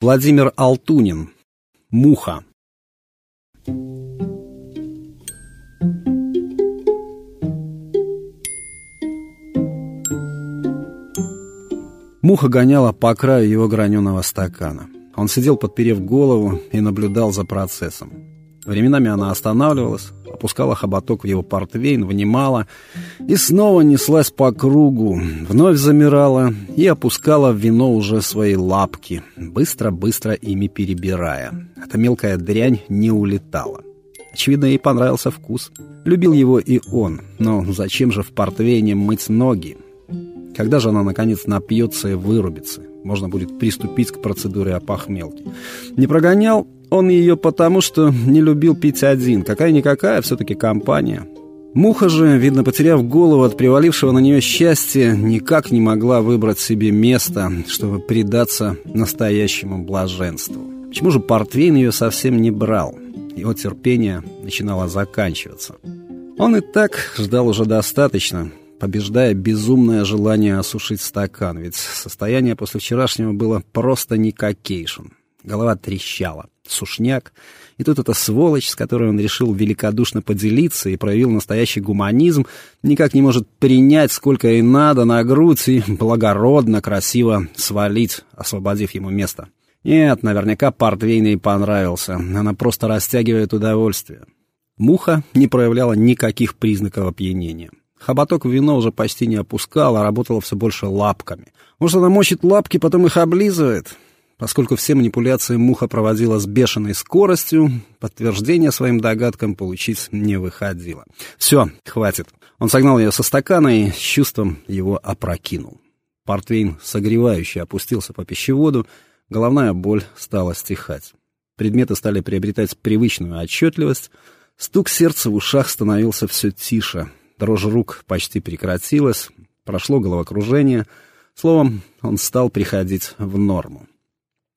Владимир Алтунин. Муха. Муха гоняла по краю его граненого стакана. Он сидел, подперев голову, и наблюдал за процессом. Временами она останавливалась, опускала хоботок в его портвейн, вынимала и снова неслась по кругу, вновь замирала и опускала в вино уже свои лапки, быстро-быстро ими перебирая. Эта мелкая дрянь не улетала. Очевидно, ей понравился вкус. Любил его и он, но зачем же в портвейне мыть ноги? Когда же она, наконец, напьется и вырубится? Можно будет приступить к процедуре опохмелки. Не прогонял он ее потому, что не любил пить один. Какая-никакая, все-таки компания. Муха же, видно, потеряв голову от привалившего на нее счастья, никак не могла выбрать себе место, чтобы предаться настоящему блаженству. Почему же портвейн ее совсем не брал? Его терпение начинало заканчиваться. Он и так ждал уже достаточно, побеждая безумное желание осушить стакан, ведь состояние после вчерашнего было просто никакейшн. Голова трещала, сушняк, и тут эта сволочь, с которой он решил великодушно поделиться и проявил настоящий гуманизм, никак не может принять, сколько ей надо, на грудь и благородно, красиво свалить, освободив ему место. Нет, наверняка портвейн ей понравился, она просто растягивает удовольствие. Муха не проявляла никаких признаков опьянения. Хоботок вино уже почти не опускал, а работала все больше лапками. Может, она мочит лапки, потом их облизывает? Поскольку все манипуляции Муха проводила с бешеной скоростью, подтверждение своим догадкам получить не выходило. «Все, хватит». Он согнал ее со стакана и с чувством его опрокинул. Портвейн согревающе опустился по пищеводу, головная боль стала стихать. Предметы стали приобретать привычную отчетливость, стук сердца в ушах становился все тише, дрожь рук почти прекратилась, прошло головокружение. Словом, он стал приходить в норму.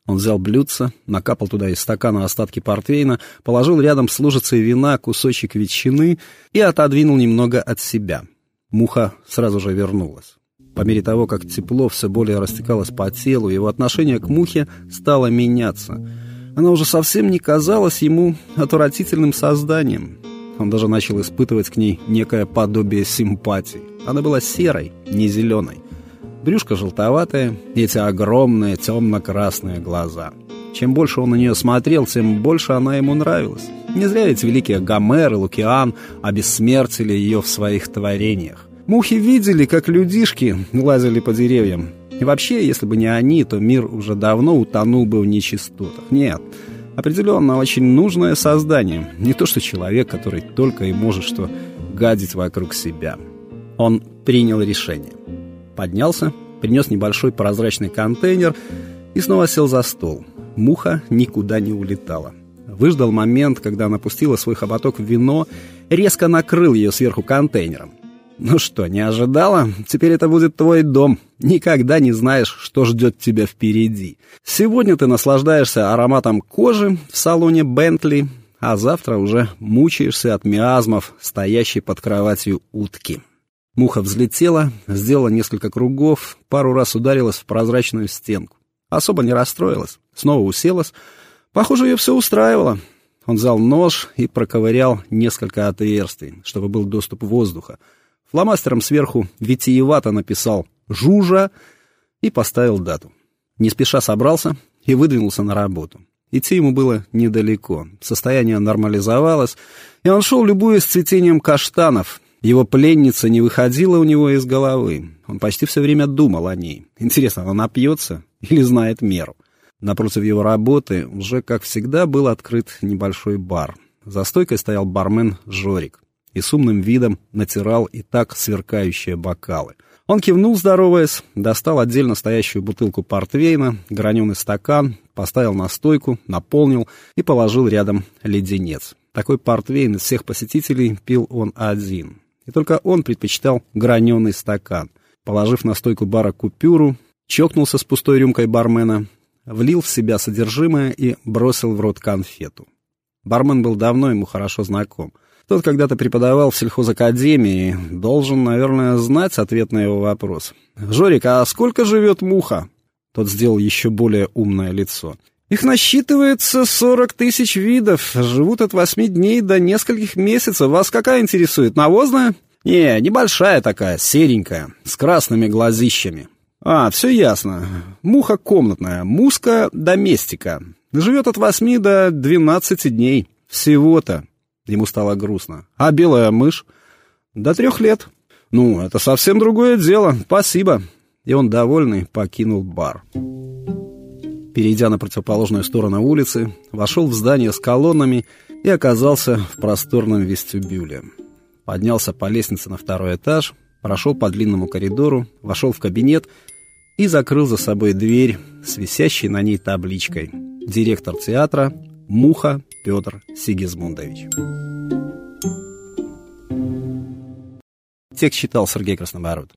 Он взял блюдце, накапал туда из стакана остатки портвейна, положил рядом с лужицей вина кусочек ветчины и отодвинул немного от себя. Муха сразу же вернулась. По мере того, как тепло все более растекалось по телу, его отношение к мухе стало меняться. Она уже совсем не казалась ему отвратительным созданием. Он даже начал испытывать к ней некое подобие симпатии. Она была серой, не зеленой. Брюшко желтоватое, эти огромные темно-красные глаза. Чем больше он на нее смотрел, тем больше она ему нравилась. Не зря ведь великие Гомер и Лукиан обессмертили ее в своих творениях. Мухи видели, как людишки лазили по деревьям. И вообще, если бы не они, то мир уже давно утонул бы в нечистотах. Нет, определенно очень нужное создание. Не то что человек, который только и может что гадить вокруг себя. Он принял решение поднялся, принес небольшой прозрачный контейнер и снова сел за стол. Муха никуда не улетала. Выждал момент, когда она пустила свой хоботок в вино, резко накрыл ее сверху контейнером. «Ну что, не ожидала? Теперь это будет твой дом. Никогда не знаешь, что ждет тебя впереди. Сегодня ты наслаждаешься ароматом кожи в салоне Бентли, а завтра уже мучаешься от миазмов, стоящей под кроватью утки». Муха взлетела, сделала несколько кругов, пару раз ударилась в прозрачную стенку. Особо не расстроилась, снова уселась. Похоже, ее все устраивало. Он взял нож и проковырял несколько отверстий, чтобы был доступ воздуха. Фломастером сверху витиевато написал «Жужа» и поставил дату. Не спеша собрался и выдвинулся на работу. Идти ему было недалеко. Состояние нормализовалось, и он шел, любуясь цветением каштанов — его пленница не выходила у него из головы. Он почти все время думал о ней. Интересно, она напьется или знает меру? Напротив его работы уже, как всегда, был открыт небольшой бар. За стойкой стоял бармен Жорик и с умным видом натирал и так сверкающие бокалы. Он кивнул, здороваясь, достал отдельно стоящую бутылку портвейна, граненый стакан, поставил на стойку, наполнил и положил рядом леденец. Такой портвейн из всех посетителей пил он один и только он предпочитал граненый стакан. Положив на стойку бара купюру, чокнулся с пустой рюмкой бармена, влил в себя содержимое и бросил в рот конфету. Бармен был давно ему хорошо знаком. Тот когда-то преподавал в сельхозакадемии должен, наверное, знать ответ на его вопрос. «Жорик, а сколько живет муха?» Тот сделал еще более умное лицо. Их насчитывается 40 тысяч видов, живут от 8 дней до нескольких месяцев. Вас какая интересует, навозная? Не, небольшая такая, серенькая, с красными глазищами. А, все ясно. Муха комнатная, муска доместика. Живет от 8 до 12 дней. Всего-то. Ему стало грустно. А белая мышь? До трех лет. Ну, это совсем другое дело. Спасибо. И он, довольный, покинул бар. Перейдя на противоположную сторону улицы, вошел в здание с колоннами и оказался в просторном вестибюле. Поднялся по лестнице на второй этаж, прошел по длинному коридору, вошел в кабинет и закрыл за собой дверь с висящей на ней табличкой «Директор театра Муха Петр Сигизмундович». Текст читал Сергей Краснобород.